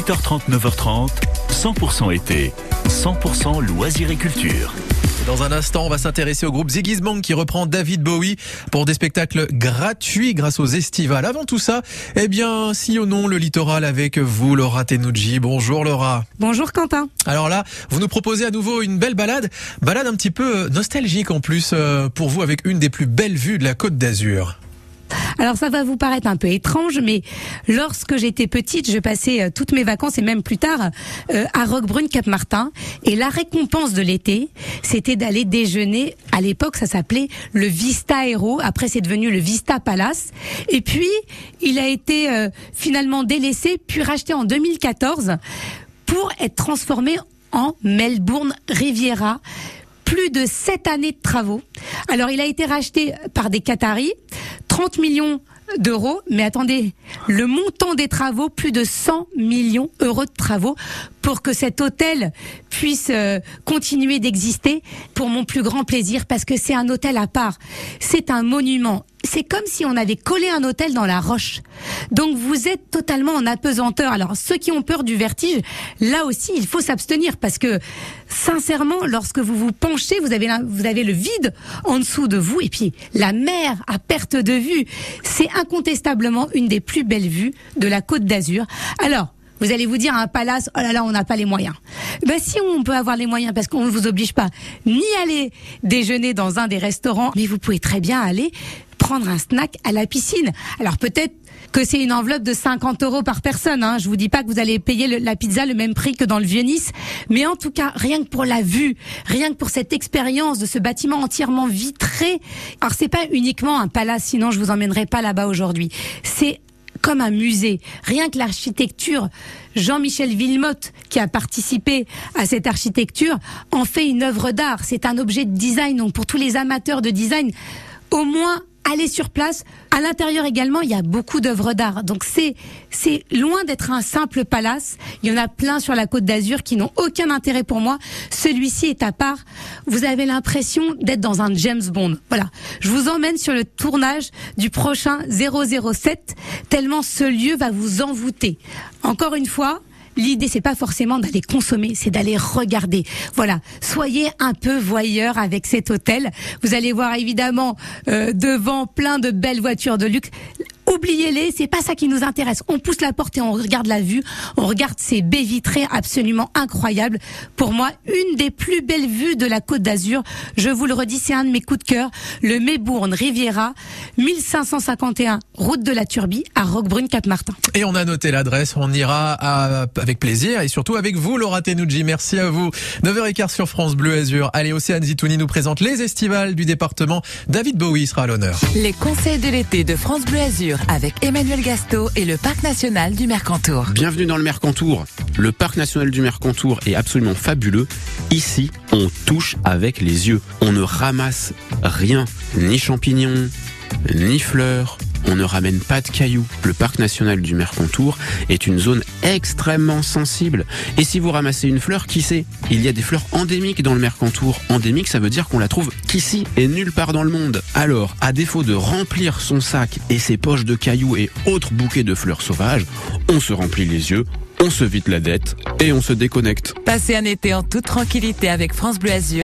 8h30, 9h30, 100% été, 100% loisirs et culture. Dans un instant, on va s'intéresser au groupe Ziggy qui reprend David Bowie pour des spectacles gratuits grâce aux estivales. Avant tout ça, eh bien, sillonnons le littoral avec vous, Laura Tenucci. Bonjour Laura. Bonjour Quentin. Alors là, vous nous proposez à nouveau une belle balade, balade un petit peu nostalgique en plus euh, pour vous avec une des plus belles vues de la Côte d'Azur. Alors ça va vous paraître un peu étrange, mais lorsque j'étais petite, je passais euh, toutes mes vacances et même plus tard euh, à Roquebrune, Cap-Martin. Et la récompense de l'été, c'était d'aller déjeuner. À l'époque, ça s'appelait le Vista Hero. Après, c'est devenu le Vista Palace. Et puis, il a été euh, finalement délaissé, puis racheté en 2014 pour être transformé en Melbourne Riviera plus de sept années de travaux. Alors, il a été racheté par des Qataris 30 millions d'euros, mais attendez, le montant des travaux, plus de 100 millions d'euros de travaux pour que cet hôtel puisse euh, continuer d'exister pour mon plus grand plaisir parce que c'est un hôtel à part. C'est un monument. C'est comme si on avait collé un hôtel dans la roche. Donc vous êtes totalement en apesanteur. Alors ceux qui ont peur du vertige, là aussi il faut s'abstenir parce que sincèrement, lorsque vous vous penchez, vous avez vous avez le vide en dessous de vous et puis la mer à perte de vue. C'est incontestablement une des plus belles vues de la Côte d'Azur. Alors vous allez vous dire un palace, oh là là, on n'a pas les moyens. Ben si on peut avoir les moyens, parce qu'on ne vous oblige pas ni aller déjeuner dans un des restaurants, mais vous pouvez très bien aller prendre un snack à la piscine. Alors peut-être que c'est une enveloppe de 50 euros par personne. Hein. Je vous dis pas que vous allez payer la pizza le même prix que dans le Vieux-Nice, mais en tout cas, rien que pour la vue, rien que pour cette expérience de ce bâtiment entièrement vitré. Alors c'est pas uniquement un palace, sinon je vous emmènerai pas là-bas aujourd'hui. C'est comme un musée. Rien que l'architecture, Jean-Michel Villemotte, qui a participé à cette architecture, en fait une œuvre d'art. C'est un objet de design. Donc pour tous les amateurs de design, au moins aller sur place. À l'intérieur également, il y a beaucoup d'œuvres d'art. Donc c'est c'est loin d'être un simple palace. Il y en a plein sur la Côte d'Azur qui n'ont aucun intérêt pour moi. Celui-ci est à part. Vous avez l'impression d'être dans un James Bond. Voilà. Je vous emmène sur le tournage du prochain 007 tellement ce lieu va vous envoûter. Encore une fois, L'idée, c'est pas forcément d'aller consommer, c'est d'aller regarder. Voilà, soyez un peu voyeur avec cet hôtel. Vous allez voir évidemment euh, devant plein de belles voitures de luxe oubliez-les, c'est pas ça qui nous intéresse. On pousse la porte et on regarde la vue, on regarde ces baies vitrées absolument incroyables. Pour moi, une des plus belles vues de la Côte d'Azur. Je vous le redis, c'est un de mes coups de cœur. Le Mébourne Riviera, 1551 route de la Turbie à Roquebrune Cap-Martin. Et on a noté l'adresse, on ira avec plaisir et surtout avec vous Laura Tenuji. Merci à vous. 9h15 sur France Bleu Azur. Allez, Océane Zitouni nous présente les estivales du département. David Bowie sera à l'honneur. Les conseils de l'été de France Bleu Azur avec Emmanuel Gasto et le Parc National du Mercantour. Bienvenue dans le Mercantour. Le Parc National du Mercantour est absolument fabuleux. Ici, on touche avec les yeux. On ne ramasse rien, ni champignons, ni fleurs, on ne ramène pas de cailloux. Le parc national du Mercantour est une zone extrêmement sensible. Et si vous ramassez une fleur, qui sait? Il y a des fleurs endémiques dans le Mercantour. Endémique, ça veut dire qu'on la trouve qu'ici et nulle part dans le monde. Alors, à défaut de remplir son sac et ses poches de cailloux et autres bouquets de fleurs sauvages, on se remplit les yeux, on se vide la dette et on se déconnecte. Passez un été en toute tranquillité avec France Bleu Azur.